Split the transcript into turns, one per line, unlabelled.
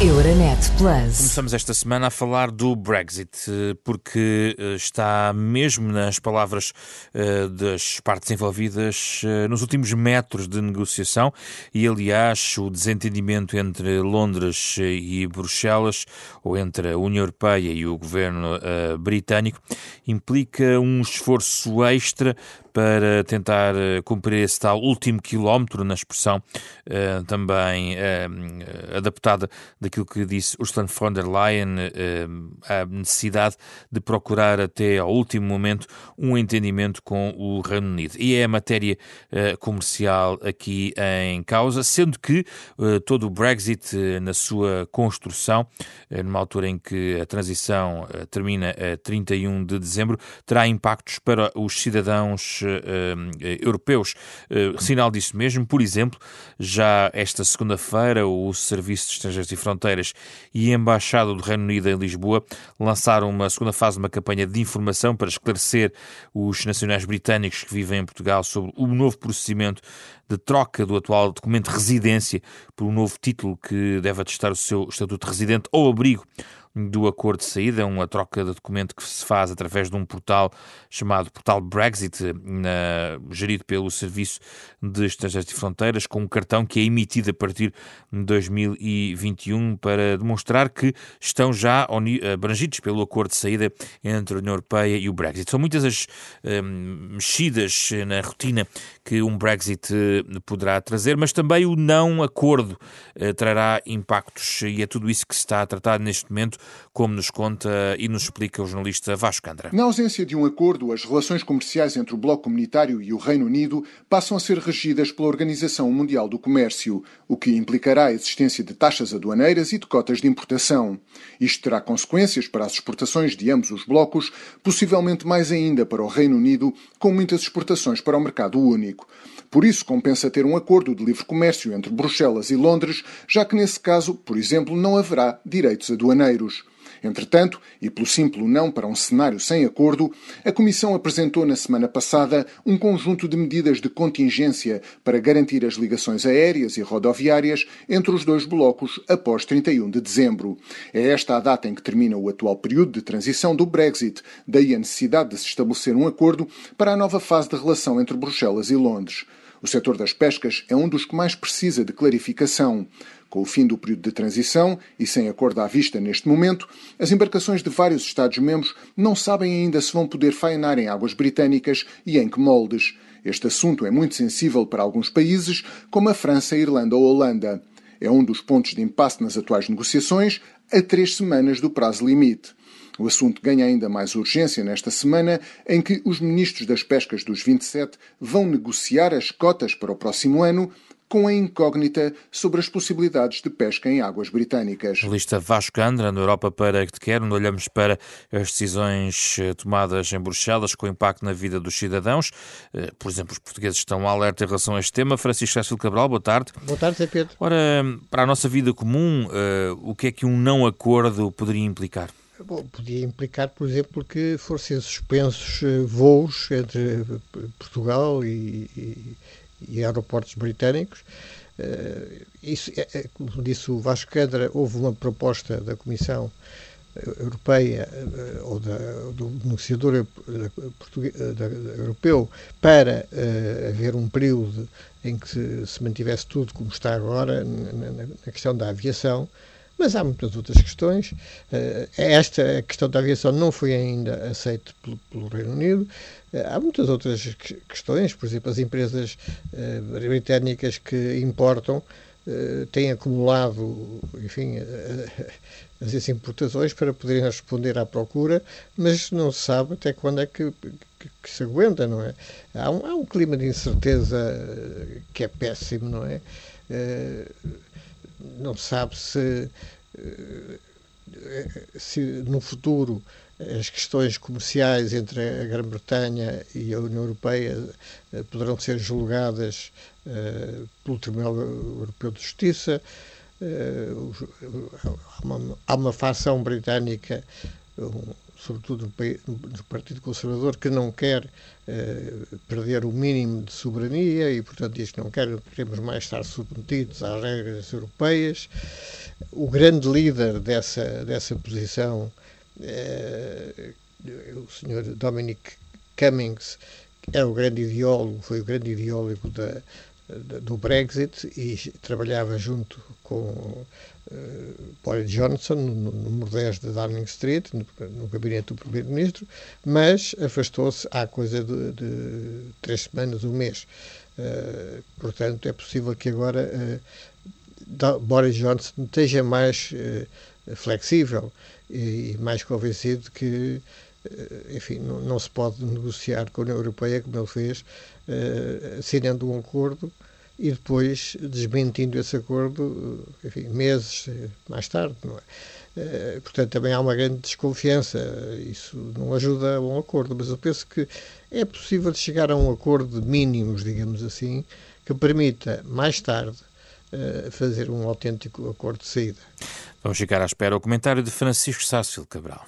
Euronet Plus.
Começamos esta semana a falar do Brexit, eh, porque eh, está mesmo nas palavras eh, das partes envolvidas nos últimos metros de negociação e, aliás, o desentendimento entre Londres e Bruxelas, ou entre a União Europeia e o governo britânico, implica um esforço extra para tentar uh, cumprir esse tal último quilómetro, na expressão uh, também uh, adaptada daquilo que disse Ursula von der Leyen, a necessidade de procurar até ao último momento um entendimento com o Reino Unido. E é a matéria comercial aqui em causa, sendo que todo o Brexit na sua construção, numa altura em que a transição termina a 31 de dezembro, terá impactos para os cidadãos europeus. Uh, sinal disso mesmo, por exemplo, já esta segunda-feira, o Serviço de Estrangeiros e Fronteiras e a Embaixada do Reino Unido em Lisboa lançaram uma segunda fase de uma campanha de informação para esclarecer os nacionais britânicos que vivem em Portugal sobre o novo procedimento de troca do atual documento de residência por um novo título que deve atestar o seu estatuto de residente ou abrigo do acordo de saída, uma troca de documento que se faz através de um portal chamado Portal Brexit, na, gerido pelo Serviço de Estrangeiros e Fronteiras, com um cartão que é emitido a partir de 2021 para demonstrar que estão já abrangidos pelo acordo de saída entre a União Europeia e o Brexit. São muitas as um, mexidas na rotina que um Brexit eh, poderá trazer, mas também o não acordo uh, trará impactos e é tudo isso que se está a tratar neste momento como nos conta e nos explica o jornalista Vasco Candra.
Na ausência de um acordo, as relações comerciais entre o Bloco Comunitário e o Reino Unido passam a ser regidas pela Organização Mundial do Comércio, o que implicará a existência de taxas aduaneiras e de cotas de importação. Isto terá consequências para as exportações de ambos os blocos, possivelmente mais ainda para o Reino Unido, com muitas exportações para o mercado único. Por isso, compensa ter um acordo de livre comércio entre Bruxelas e Londres, já que nesse caso, por exemplo, não haverá direitos aduaneiros. Entretanto, e pelo simples não para um cenário sem acordo, a Comissão apresentou na semana passada um conjunto de medidas de contingência para garantir as ligações aéreas e rodoviárias entre os dois blocos após 31 de dezembro. É esta a data em que termina o atual período de transição do Brexit, daí a necessidade de se estabelecer um acordo para a nova fase de relação entre Bruxelas e Londres. O setor das pescas é um dos que mais precisa de clarificação. Com o fim do período de transição e sem acordo à vista neste momento, as embarcações de vários Estados-membros não sabem ainda se vão poder faenar em águas britânicas e em que moldes. Este assunto é muito sensível para alguns países, como a França, a Irlanda ou a Holanda. É um dos pontos de impasse nas atuais negociações, a três semanas do prazo limite. O assunto ganha ainda mais urgência nesta semana, em que os ministros das pescas dos 27 vão negociar as cotas para o próximo ano com a incógnita sobre as possibilidades de pesca em águas britânicas.
Lista Vasco Andra, na Europa para que te quer, onde olhamos para as decisões eh, tomadas em Bruxelas com impacto na vida dos cidadãos. Eh, por exemplo, os portugueses estão alerta em relação a este tema. Francisco Cástil Cabral, boa tarde.
Boa tarde, Pedro.
Ora, para a nossa vida comum, eh, o que é que um não acordo poderia implicar?
Bom, podia implicar, por exemplo, que fossem suspensos voos entre Portugal e, e, e aeroportos britânicos. Uh, isso, como disse o Vasco Cadra, houve uma proposta da Comissão Europeia ou da, do negociador europeu para haver um período em que se, se, mantivesse tudo como está agora na questão da aviação mas há muitas outras questões. Eh, esta questão da aviação não foi ainda aceita pelo, pelo Reino Unido. Eh, há muitas outras questões, por exemplo, as empresas eh, britânicas que importam têm acumulado, enfim, as importações para poderem responder à procura, mas não se sabe até quando é que, que, que se aguenta, não é? Há um, há um, clima de incerteza que é péssimo, não é? não se sabe se, se no futuro as questões comerciais entre a Grã-Bretanha e a União Europeia eh, poderão ser julgadas uh, pelo Tribunal Europeu de Justiça. Há, uma, há uma facção britânica, sobretudo no, Partido Conservador, que não quer uh, perder o mínimo de soberania e, portanto, diz que não quer, queremos mais estar submetidos às regras europeias. o grande líder dessa, dessa posição, é, o senhor Dominic Cummings, era o grande ideólogo, foi o grande ideólogo da, do Brexit e trabalhava junto com uh, Boris Johnson no número 10 da Downing Street, no, no gabinete do Primeiro-Ministro, mas afastou-se há coisa de, de, três semanas, um mês. Uh, portanto, é possível que agora uh, Boris Johnson esteja mais flexível e, e mais convencido que enfim, não, não, se pode negociar com a União Europeia como ele fez, uh, assinando um acordo e depois desmentindo esse acordo, enfim, meses mais tarde, não é? Portanto, também há uma grande desconfiança. Isso não ajuda a um acordo, mas eu penso que é possível chegar a um acordo de mínimos, digamos assim, que permita mais tarde fazer um autêntico acordo de saída.
Vamos ficar à espera o comentário de Francisco Sácio Cabral.